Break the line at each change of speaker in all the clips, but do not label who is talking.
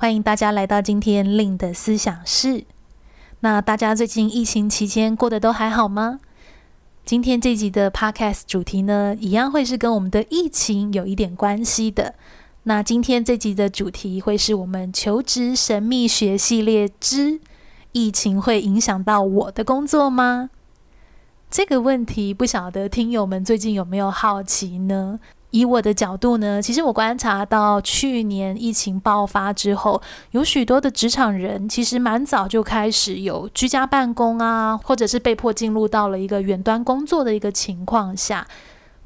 欢迎大家来到今天令的思想室。那大家最近疫情期间过得都还好吗？今天这集的 Podcast 主题呢，一样会是跟我们的疫情有一点关系的。那今天这集的主题会是我们求职神秘学系列之疫情会影响到我的工作吗？这个问题不晓得听友们最近有没有好奇呢？以我的角度呢，其实我观察到去年疫情爆发之后，有许多的职场人其实蛮早就开始有居家办公啊，或者是被迫进入到了一个远端工作的一个情况下。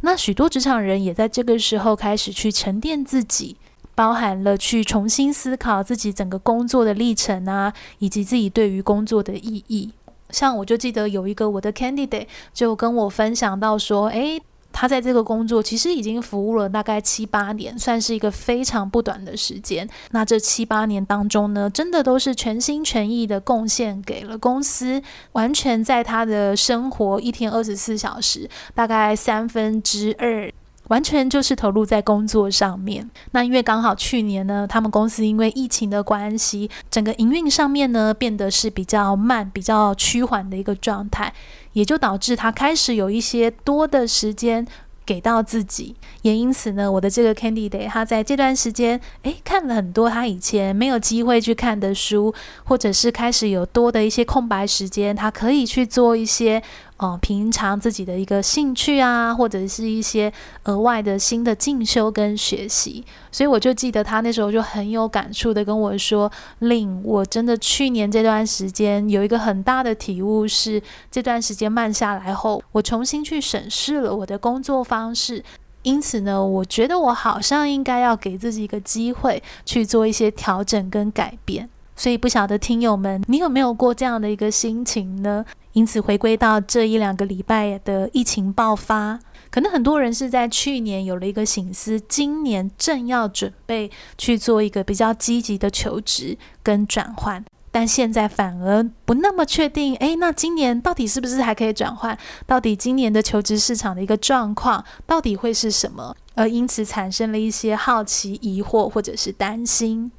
那许多职场人也在这个时候开始去沉淀自己，包含了去重新思考自己整个工作的历程啊，以及自己对于工作的意义。像我就记得有一个我的 candidate 就跟我分享到说，诶。他在这个工作其实已经服务了大概七八年，算是一个非常不短的时间。那这七八年当中呢，真的都是全心全意的贡献给了公司，完全在他的生活一天二十四小时，大概三分之二。完全就是投入在工作上面。那因为刚好去年呢，他们公司因为疫情的关系，整个营运上面呢变得是比较慢、比较趋缓的一个状态，也就导致他开始有一些多的时间。给到自己，也因此呢，我的这个 Candy Day，他在这段时间，诶，看了很多他以前没有机会去看的书，或者是开始有多的一些空白时间，他可以去做一些。哦，平常自己的一个兴趣啊，或者是一些额外的新的进修跟学习，所以我就记得他那时候就很有感触的跟我说令我真的去年这段时间有一个很大的体悟是，这段时间慢下来后，我重新去审视了我的工作方式，因此呢，我觉得我好像应该要给自己一个机会去做一些调整跟改变。”所以不晓得听友们，你有没有过这样的一个心情呢？因此回归到这一两个礼拜的疫情爆发，可能很多人是在去年有了一个醒思，今年正要准备去做一个比较积极的求职跟转换，但现在反而不那么确定。诶，那今年到底是不是还可以转换？到底今年的求职市场的一个状况到底会是什么？而因此产生了一些好奇、疑惑或者是担心。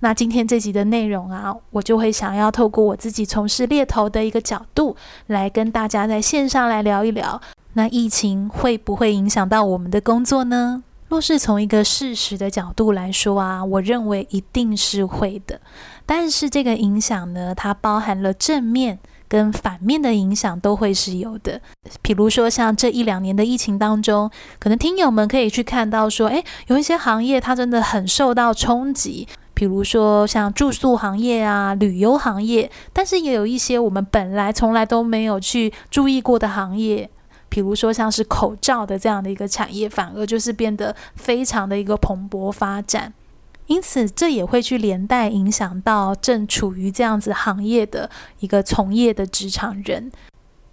那今天这集的内容啊，我就会想要透过我自己从事猎头的一个角度，来跟大家在线上来聊一聊，那疫情会不会影响到我们的工作呢？若是从一个事实的角度来说啊，我认为一定是会的。但是这个影响呢，它包含了正面跟反面的影响都会是有的。比如说像这一两年的疫情当中，可能听友们可以去看到说，诶，有一些行业它真的很受到冲击。比如说像住宿行业啊、旅游行业，但是也有一些我们本来从来都没有去注意过的行业，比如说像是口罩的这样的一个产业，反而就是变得非常的一个蓬勃发展。因此，这也会去连带影响到正处于这样子行业的一个从业的职场人。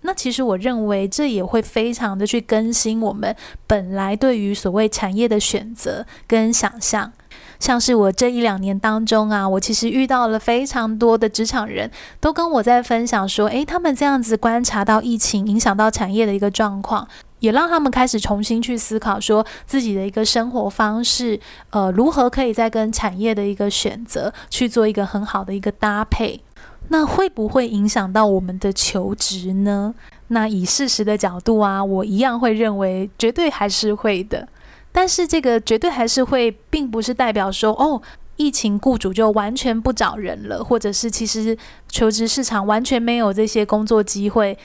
那其实我认为，这也会非常的去更新我们本来对于所谓产业的选择跟想象。像是我这一两年当中啊，我其实遇到了非常多的职场人都跟我在分享说，诶，他们这样子观察到疫情影响到产业的一个状况，也让他们开始重新去思考说自己的一个生活方式，呃，如何可以再跟产业的一个选择去做一个很好的一个搭配。那会不会影响到我们的求职呢？那以事实的角度啊，我一样会认为绝对还是会的。但是这个绝对还是会，并不是代表说哦，疫情雇主就完全不找人了，或者是其实求职市场完全没有这些工作机会，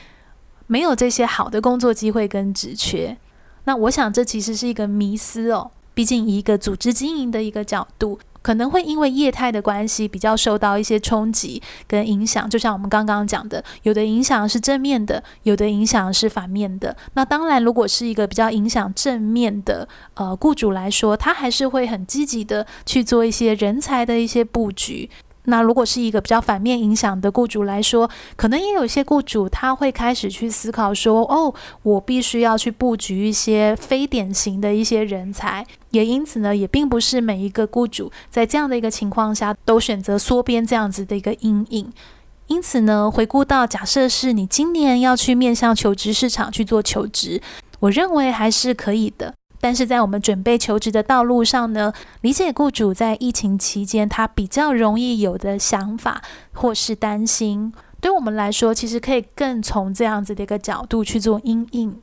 没有这些好的工作机会跟职缺。那我想这其实是一个迷思哦，毕竟一个组织经营的一个角度。可能会因为业态的关系，比较受到一些冲击跟影响。就像我们刚刚讲的，有的影响是正面的，有的影响是反面的。那当然，如果是一个比较影响正面的呃雇主来说，他还是会很积极的去做一些人才的一些布局。那如果是一个比较反面影响的雇主来说，可能也有一些雇主他会开始去思考说：“哦，我必须要去布局一些非典型的一些人才。”也因此呢，也并不是每一个雇主在这样的一个情况下都选择缩编这样子的一个阴影。因此呢，回顾到假设是你今年要去面向求职市场去做求职，我认为还是可以的。但是在我们准备求职的道路上呢，理解雇主在疫情期间他比较容易有的想法或是担心，对我们来说，其实可以更从这样子的一个角度去做因应。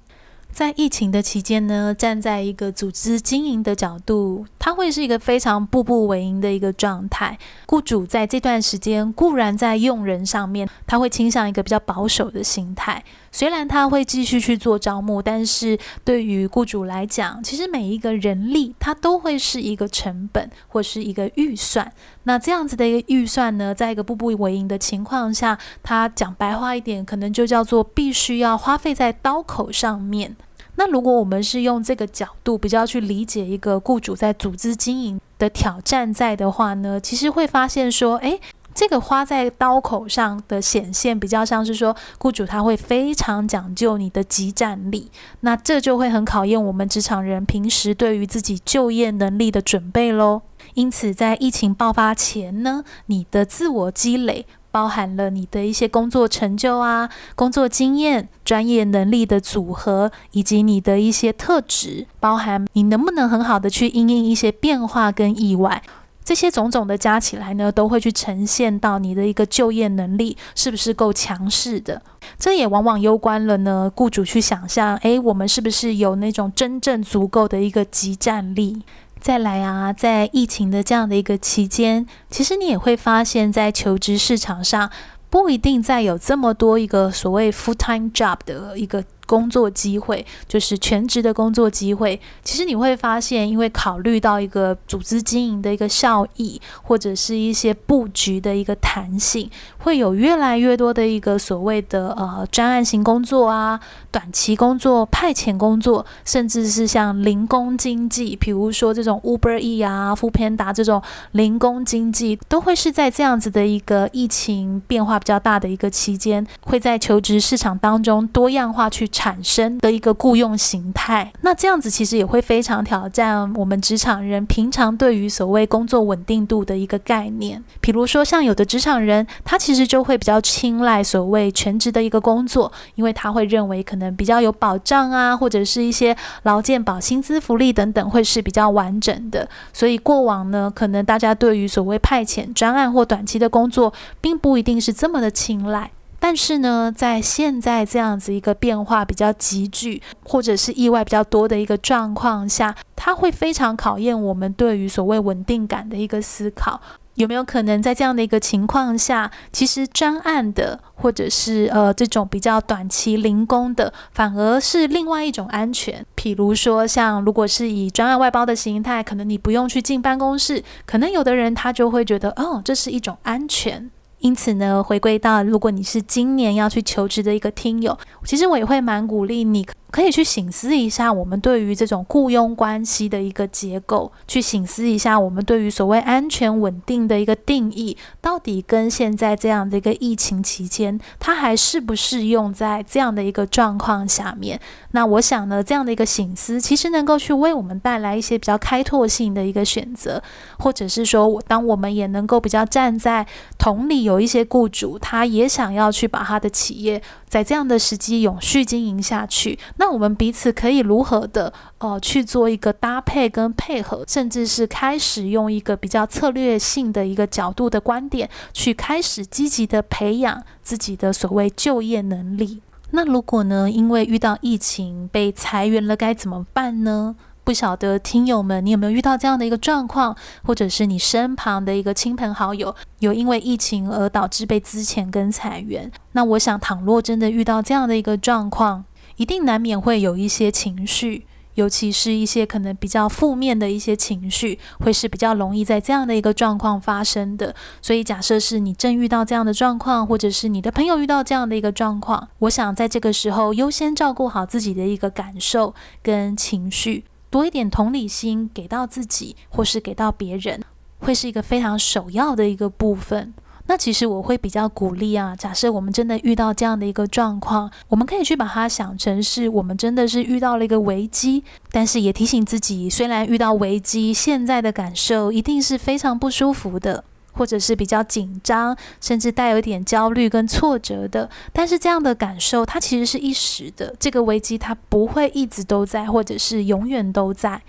在疫情的期间呢，站在一个组织经营的角度，它会是一个非常步步为营的一个状态。雇主在这段时间固然在用人上面，他会倾向一个比较保守的心态。虽然他会继续去做招募，但是对于雇主来讲，其实每一个人力它都会是一个成本或是一个预算。那这样子的一个预算呢，在一个步步为营的情况下，它讲白话一点，可能就叫做必须要花费在刀口上面。那如果我们是用这个角度比较去理解一个雇主在组织经营的挑战在的话呢，其实会发现说，诶。这个花在刀口上的显现，比较像是说，雇主他会非常讲究你的即战力，那这就会很考验我们职场人平时对于自己就业能力的准备喽。因此，在疫情爆发前呢，你的自我积累包含了你的一些工作成就啊、工作经验、专业能力的组合，以及你的一些特质，包含你能不能很好的去因应一些变化跟意外。这些种种的加起来呢，都会去呈现到你的一个就业能力是不是够强势的。这也往往攸关了呢，雇主去想象，诶，我们是不是有那种真正足够的一个即战力？再来啊，在疫情的这样的一个期间，其实你也会发现，在求职市场上，不一定再有这么多一个所谓 full time job 的一个。工作机会就是全职的工作机会。其实你会发现，因为考虑到一个组织经营的一个效益，或者是一些布局的一个弹性，会有越来越多的一个所谓的呃专案型工作啊、短期工作、派遣工作，甚至是像零工经济，比如说这种 Uber E 啊、Foodpanda 这种零工经济，都会是在这样子的一个疫情变化比较大的一个期间，会在求职市场当中多样化去。产生的一个雇佣形态，那这样子其实也会非常挑战我们职场人平常对于所谓工作稳定度的一个概念。比如说，像有的职场人，他其实就会比较青睐所谓全职的一个工作，因为他会认为可能比较有保障啊，或者是一些劳健保、薪资福利等等会是比较完整的。所以过往呢，可能大家对于所谓派遣专案或短期的工作，并不一定是这么的青睐。但是呢，在现在这样子一个变化比较急剧，或者是意外比较多的一个状况下，它会非常考验我们对于所谓稳定感的一个思考。有没有可能在这样的一个情况下，其实专案的，或者是呃这种比较短期零工的，反而是另外一种安全？譬如说，像如果是以专案外包的形态，可能你不用去进办公室，可能有的人他就会觉得，哦，这是一种安全。因此呢，回归到如果你是今年要去求职的一个听友，其实我也会蛮鼓励你。可以去醒思一下，我们对于这种雇佣关系的一个结构，去醒思一下我们对于所谓安全稳定的一个定义，到底跟现在这样的一个疫情期间，它还适不适用在这样的一个状况下面？那我想呢，这样的一个醒思，其实能够去为我们带来一些比较开拓性的一个选择，或者是说，我当我们也能够比较站在同理，有一些雇主，他也想要去把他的企业在这样的时机永续经营下去。那我们彼此可以如何的呃去做一个搭配跟配合，甚至是开始用一个比较策略性的一个角度的观点，去开始积极的培养自己的所谓就业能力。那如果呢，因为遇到疫情被裁员了，该怎么办呢？不晓得听友们，你有没有遇到这样的一个状况，或者是你身旁的一个亲朋好友有因为疫情而导致被资遣跟裁员？那我想，倘若真的遇到这样的一个状况，一定难免会有一些情绪，尤其是一些可能比较负面的一些情绪，会是比较容易在这样的一个状况发生的。所以，假设是你正遇到这样的状况，或者是你的朋友遇到这样的一个状况，我想在这个时候优先照顾好自己的一个感受跟情绪，多一点同理心给到自己，或是给到别人。会是一个非常首要的一个部分。那其实我会比较鼓励啊，假设我们真的遇到这样的一个状况，我们可以去把它想成是我们真的是遇到了一个危机，但是也提醒自己，虽然遇到危机，现在的感受一定是非常不舒服的，或者是比较紧张，甚至带有一点焦虑跟挫折的，但是这样的感受它其实是一时的，这个危机它不会一直都在，或者是永远都在。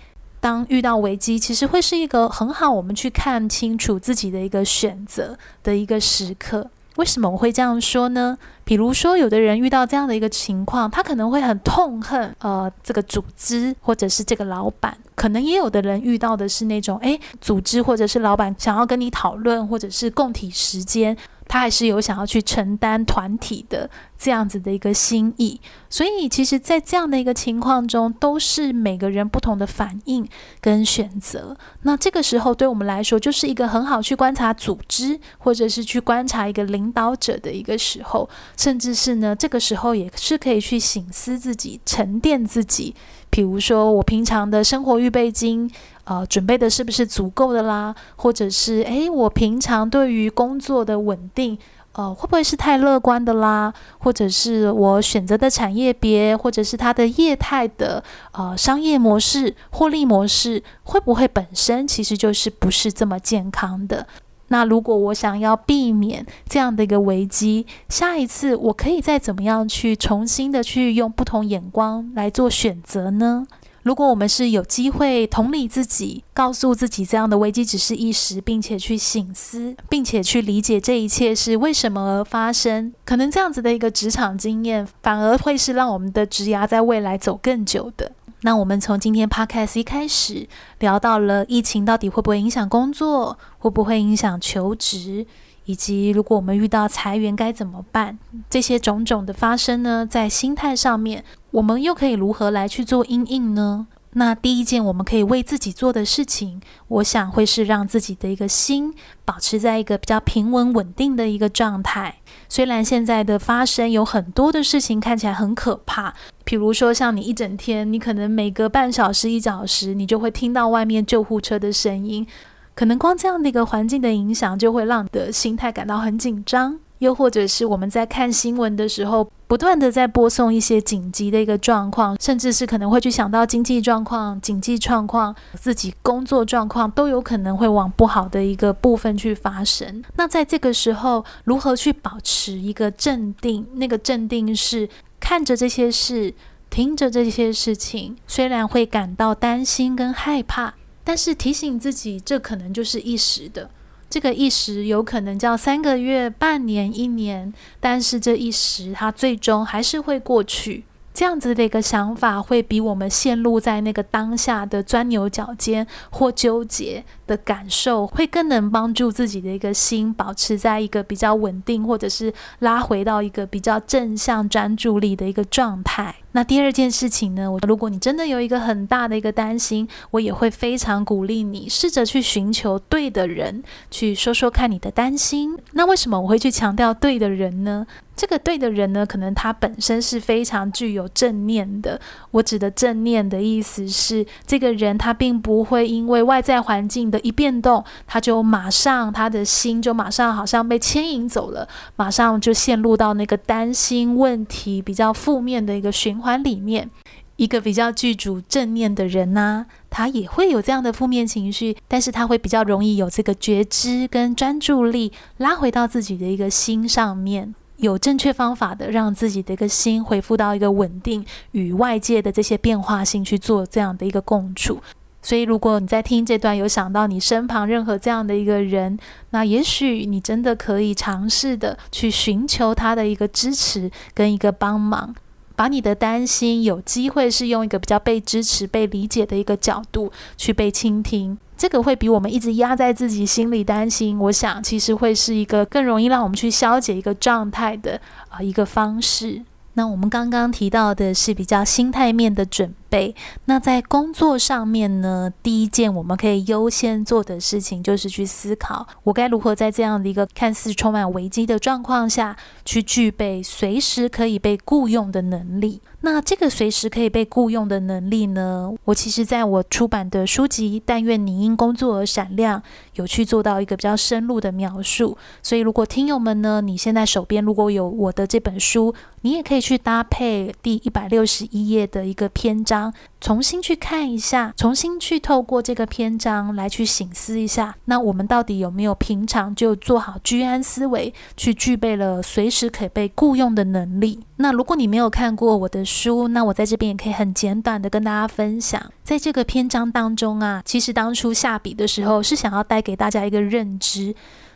当遇到危机，其实会是一个很好我们去看清楚自己的一个选择的一个时刻。为什么我会这样说呢？比如说，有的人遇到这样的一个情况，他可能会很痛恨呃这个组织或者是这个老板。可能也有的人遇到的是那种，诶，组织或者是老板想要跟你讨论，或者是共体时间。他还是有想要去承担团体的这样子的一个心意，所以其实，在这样的一个情况中，都是每个人不同的反应跟选择。那这个时候，对我们来说，就是一个很好去观察组织，或者是去观察一个领导者的一个时候，甚至是呢，这个时候也是可以去省思自己、沉淀自己。比如说，我平常的生活预备金。呃，准备的是不是足够的啦？或者是，诶，我平常对于工作的稳定，呃，会不会是太乐观的啦？或者是我选择的产业别，或者是它的业态的呃商业模式、获利模式，会不会本身其实就是不是这么健康的？那如果我想要避免这样的一个危机，下一次我可以再怎么样去重新的去用不同眼光来做选择呢？如果我们是有机会同理自己，告诉自己这样的危机只是一时，并且去省思，并且去理解这一切是为什么而发生，可能这样子的一个职场经验，反而会是让我们的职涯在未来走更久的。那我们从今天 Podcast 一开始聊到了疫情到底会不会影响工作，会不会影响求职？以及如果我们遇到裁员该怎么办？这些种种的发生呢，在心态上面，我们又可以如何来去做阴应呢？那第一件我们可以为自己做的事情，我想会是让自己的一个心保持在一个比较平稳稳定的一个状态。虽然现在的发生有很多的事情看起来很可怕，比如说像你一整天，你可能每隔半小时一小时，你就会听到外面救护车的声音。可能光这样的一个环境的影响，就会让你的心态感到很紧张。又或者是我们在看新闻的时候，不断的在播送一些紧急的一个状况，甚至是可能会去想到经济状况、经济状况、自己工作状况，都有可能会往不好的一个部分去发生。那在这个时候，如何去保持一个镇定？那个镇定是看着这些事，听着这些事情，虽然会感到担心跟害怕。但是提醒自己，这可能就是一时的，这个一时有可能叫三个月、半年、一年，但是这一时它最终还是会过去。这样子的一个想法，会比我们陷入在那个当下的钻牛角尖或纠结的感受，会更能帮助自己的一个心保持在一个比较稳定，或者是拉回到一个比较正向专注力的一个状态。那第二件事情呢，我如果你真的有一个很大的一个担心，我也会非常鼓励你试着去寻求对的人，去说说看你的担心。那为什么我会去强调对的人呢？这个对的人呢，可能他本身是非常具有正念的。我指的正念的意思是，这个人他并不会因为外在环境的一变动，他就马上他的心就马上好像被牵引走了，马上就陷入到那个担心问题比较负面的一个循环里面。一个比较具足正念的人呢，他也会有这样的负面情绪，但是他会比较容易有这个觉知跟专注力，拉回到自己的一个心上面。有正确方法的，让自己的一个心恢复到一个稳定，与外界的这些变化性去做这样的一个共处。所以，如果你在听这段有想到你身旁任何这样的一个人，那也许你真的可以尝试的去寻求他的一个支持跟一个帮忙，把你的担心有机会是用一个比较被支持、被理解的一个角度去被倾听。这个会比我们一直压在自己心里担心，我想其实会是一个更容易让我们去消解一个状态的啊、一个方式。那我们刚刚提到的是比较心态面的准备。那在工作上面呢，第一件我们可以优先做的事情，就是去思考我该如何在这样的一个看似充满危机的状况下去具备随时可以被雇佣的能力。那这个随时可以被雇佣的能力呢，我其实在我出版的书籍《但愿你因工作而闪亮》有去做到一个比较深入的描述。所以，如果听友们呢，你现在手边如果有我的这本书，你也可以去搭配第一百六十一页的一个篇章，重新去看一下，重新去透过这个篇章来去醒思一下，那我们到底有没有平常就做好居安思危，去具备了随时可以被雇佣的能力？那如果你没有看过我的书，那我在这边也可以很简短的跟大家分享，在这个篇章当中啊，其实当初下笔的时候是想要带给大家一个认知。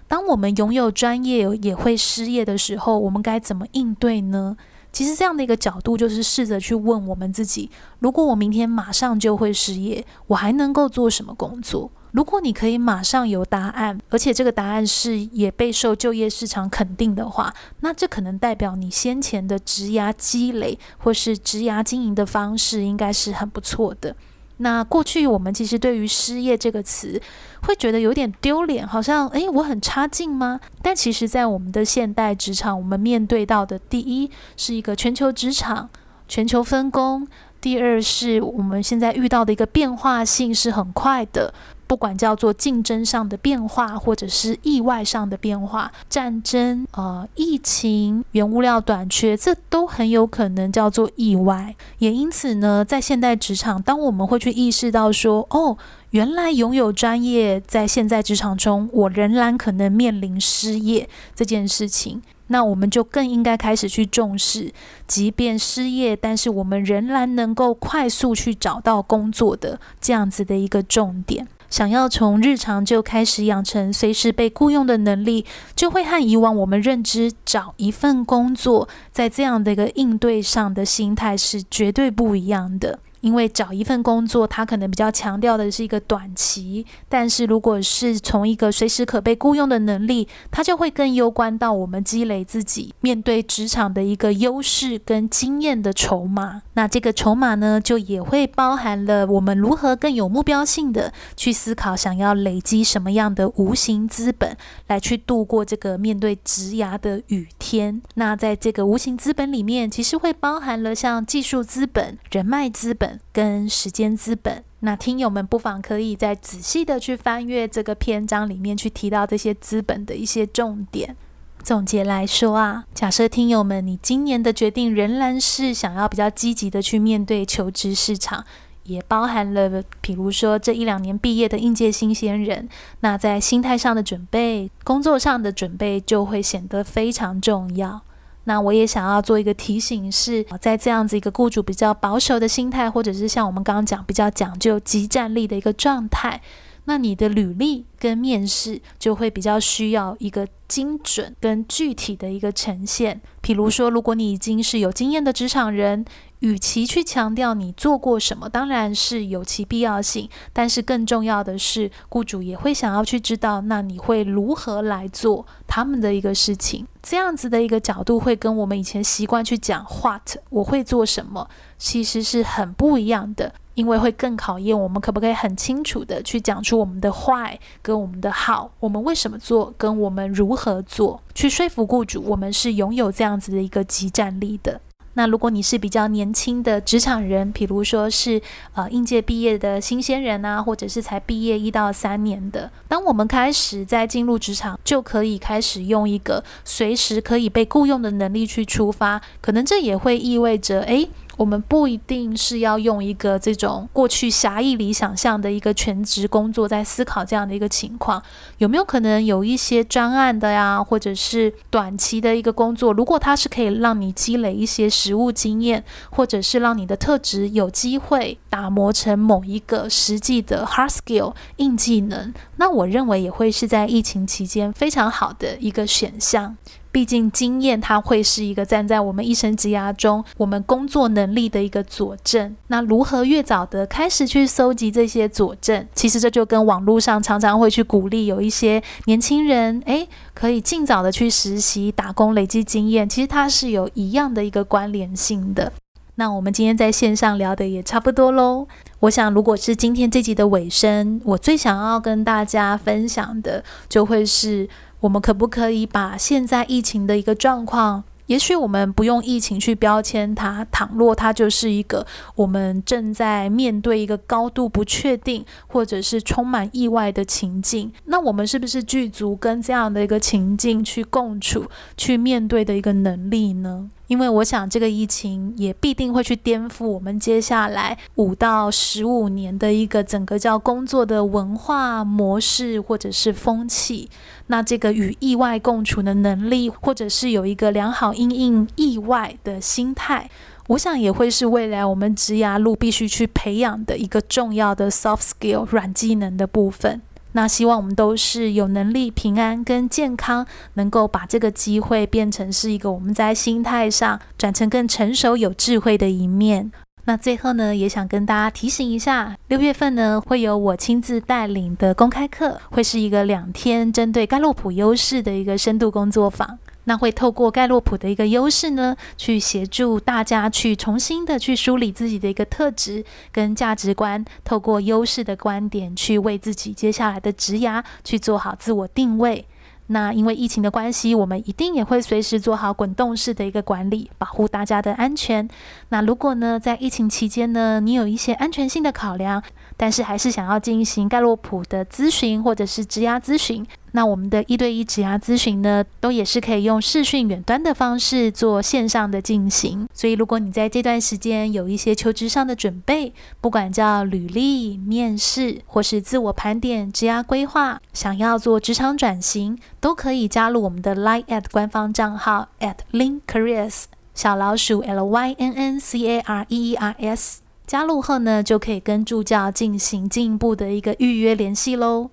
当我们拥有专业也会失业的时候，我们该怎么应对呢？其实这样的一个角度，就是试着去问我们自己：如果我明天马上就会失业，我还能够做什么工作？如果你可以马上有答案，而且这个答案是也备受就业市场肯定的话，那这可能代表你先前的职涯积累或是职涯经营的方式应该是很不错的。那过去我们其实对于失业这个词会觉得有点丢脸，好像诶，我很差劲吗？但其实，在我们的现代职场，我们面对到的第一是一个全球职场、全球分工；第二是我们现在遇到的一个变化性是很快的。不管叫做竞争上的变化，或者是意外上的变化，战争、呃，疫情、原物料短缺，这都很有可能叫做意外。也因此呢，在现代职场，当我们会去意识到说，哦，原来拥有专业，在现在职场中，我仍然可能面临失业这件事情，那我们就更应该开始去重视，即便失业，但是我们仍然能够快速去找到工作的这样子的一个重点。想要从日常就开始养成随时被雇佣的能力，就会和以往我们认知找一份工作，在这样的一个应对上的心态是绝对不一样的。因为找一份工作，它可能比较强调的是一个短期，但是如果是从一个随时可被雇佣的能力，它就会更攸关到我们积累自己面对职场的一个优势跟经验的筹码。那这个筹码呢，就也会包含了我们如何更有目标性的去思考，想要累积什么样的无形资本，来去度过这个面对职涯的雨天。那在这个无形资本里面，其实会包含了像技术资本、人脉资本。跟时间资本，那听友们不妨可以再仔细的去翻阅这个篇章里面去提到这些资本的一些重点。总结来说啊，假设听友们你今年的决定仍然是想要比较积极的去面对求职市场，也包含了比如说这一两年毕业的应届新鲜人，那在心态上的准备、工作上的准备就会显得非常重要。那我也想要做一个提醒是，在这样子一个雇主比较保守的心态，或者是像我们刚刚讲比较讲究即战力的一个状态，那你的履历跟面试就会比较需要一个精准跟具体的一个呈现。比如说，如果你已经是有经验的职场人。与其去强调你做过什么，当然是有其必要性，但是更重要的是，雇主也会想要去知道，那你会如何来做他们的一个事情。这样子的一个角度，会跟我们以前习惯去讲 what 我会做什么，其实是很不一样的，因为会更考验我们可不可以很清楚的去讲出我们的 why 跟我们的 how，我们为什么做，跟我们如何做，去说服雇主，我们是拥有这样子的一个即战力的。那如果你是比较年轻的职场人，比如说是呃应届毕业的新鲜人啊，或者是才毕业一到三年的，当我们开始在进入职场，就可以开始用一个随时可以被雇佣的能力去出发，可能这也会意味着，诶。我们不一定是要用一个这种过去狭义里想象的一个全职工作在思考这样的一个情况，有没有可能有一些专案的呀，或者是短期的一个工作，如果它是可以让你积累一些实务经验，或者是让你的特质有机会打磨成某一个实际的 hard skill 硬技能，那我认为也会是在疫情期间非常好的一个选项。毕竟经验，它会是一个站在我们一生职涯中我们工作能力的一个佐证。那如何越早的开始去搜集这些佐证？其实这就跟网络上常常会去鼓励有一些年轻人，诶，可以尽早的去实习打工累积经验，其实它是有一样的一个关联性的。那我们今天在线上聊的也差不多喽。我想，如果是今天这集的尾声，我最想要跟大家分享的，就会是我们可不可以把现在疫情的一个状况。也许我们不用疫情去标签它，倘若它就是一个我们正在面对一个高度不确定或者是充满意外的情境，那我们是不是具足跟这样的一个情境去共处、去面对的一个能力呢？因为我想，这个疫情也必定会去颠覆我们接下来五到十五年的一个整个叫工作的文化模式或者是风气。那这个与意外共处的能力，或者是有一个良好因应意外的心态，我想也会是未来我们职涯路必须去培养的一个重要的 soft skill 软技能的部分。那希望我们都是有能力、平安跟健康，能够把这个机会变成是一个我们在心态上转成更成熟、有智慧的一面。那最后呢，也想跟大家提醒一下，六月份呢会有我亲自带领的公开课，会是一个两天针对盖洛普优势的一个深度工作坊。那会透过盖洛普的一个优势呢，去协助大家去重新的去梳理自己的一个特质跟价值观，透过优势的观点去为自己接下来的职涯去做好自我定位。那因为疫情的关系，我们一定也会随时做好滚动式的一个管理，保护大家的安全。那如果呢，在疫情期间呢，你有一些安全性的考量，但是还是想要进行盖洛普的咨询或者是职涯咨询。那我们的一对一职涯咨询呢，都也是可以用视讯远端的方式做线上的进行。所以，如果你在这段时间有一些求职上的准备，不管叫履历、面试，或是自我盘点、职涯规划，想要做职场转型，都可以加入我们的 Line@ at 官方账号 at @LynnCareers 小老鼠 L Y N N C A R E E R S。加入后呢，就可以跟助教进行进一步的一个预约联系喽。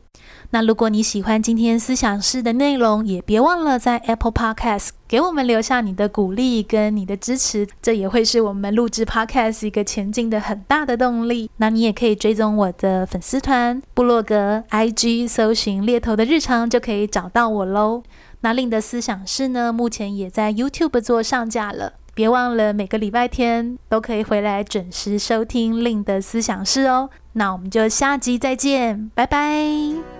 那如果你喜欢今天思想室的内容，也别忘了在 Apple Podcast 给我们留下你的鼓励跟你的支持，这也会是我们录制 Podcast 一个前进的很大的动力。那你也可以追踪我的粉丝团、部落格、IG，搜寻猎头的日常就可以找到我喽。那 Lynn 的思想室呢，目前也在 YouTube 做上架了。别忘了每个礼拜天都可以回来准时收听令的思想室哦。那我们就下集再见，拜拜。